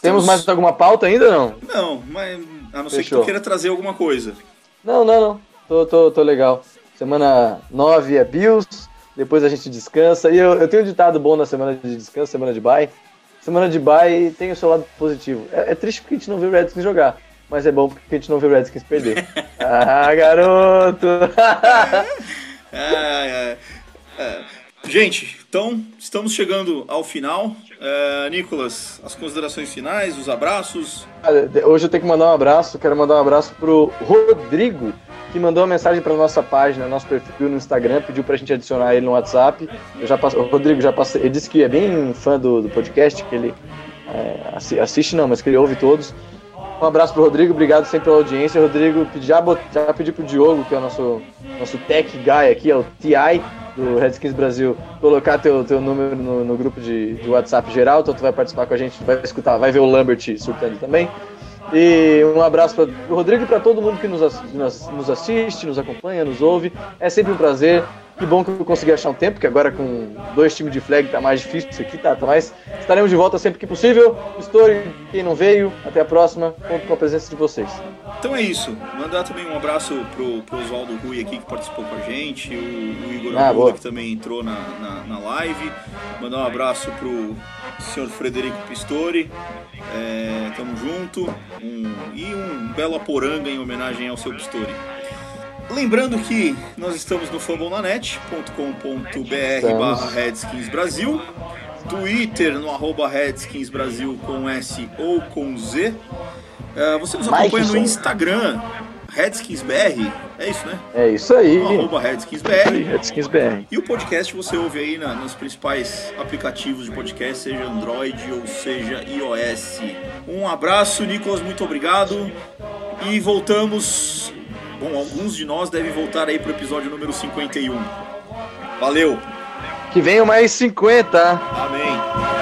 Temos mais alguma pauta ainda não? Não, mas a não ser que tu queira trazer alguma coisa. Não, não, não. Tô, tô, tô legal. Semana 9 é Bills, depois a gente descansa. E eu, eu tenho um ditado bom na semana de descanso, semana de bye. Semana de bye tem o seu lado positivo. É, é triste porque a gente não vê o Redskins jogar, mas é bom porque a gente não vê o Redskins perder. ah, garoto! Ai. É, Gente, então estamos chegando ao final. É, Nicolas, as considerações finais, os abraços. Hoje eu tenho que mandar um abraço. Quero mandar um abraço pro Rodrigo, que mandou uma mensagem para nossa página, nosso perfil no Instagram, pediu pra gente adicionar ele no WhatsApp. Eu já passo, o Rodrigo já passei, ele disse que é bem fã do, do podcast, que ele é, assi- assiste não, mas que ele ouve todos. Um abraço pro Rodrigo, obrigado sempre pela audiência. Rodrigo, já, bot- já pedi pro Diogo, que é o nosso, nosso tech guy aqui, é o TI do Redskins Brasil, colocar teu, teu número no, no grupo de, de WhatsApp geral, então tu vai participar com a gente, vai escutar, vai ver o Lambert surtando também. E um abraço para o Rodrigo e para todo mundo que nos, nos, nos assiste, nos acompanha, nos ouve. É sempre um prazer. Que bom que eu consegui achar um tempo, que agora com dois times de flag tá mais difícil isso aqui, tá? tá mais... Estaremos de volta sempre que possível. Story, quem não veio, até a próxima. Conto com a presença de vocês. Então é isso. Mandar também um abraço pro, pro Oswaldo Rui aqui que participou com a gente, o, o Igor Ah, Arruda, que também entrou na, na, na live. Mandar um abraço pro senhor Frederico Pistori. É, tamo junto. Um, e um belo poranga em homenagem ao seu Pistori. Lembrando que nós estamos no fambonanet.com.br barra Redskins Brasil, Twitter no arroba Redskins Brasil com S ou com Z. É, você nos acompanha no. Instagram, RedskinsBR, é isso né? É isso aí. No arroba RedskinsBR. Redskins BR. E o podcast você ouve aí na- nos principais aplicativos de podcast, seja Android ou seja iOS. Um abraço, Nicolas, muito obrigado. E voltamos. Bom, alguns de nós devem voltar aí pro episódio número 51. Valeu, Que venham mais 50. amém.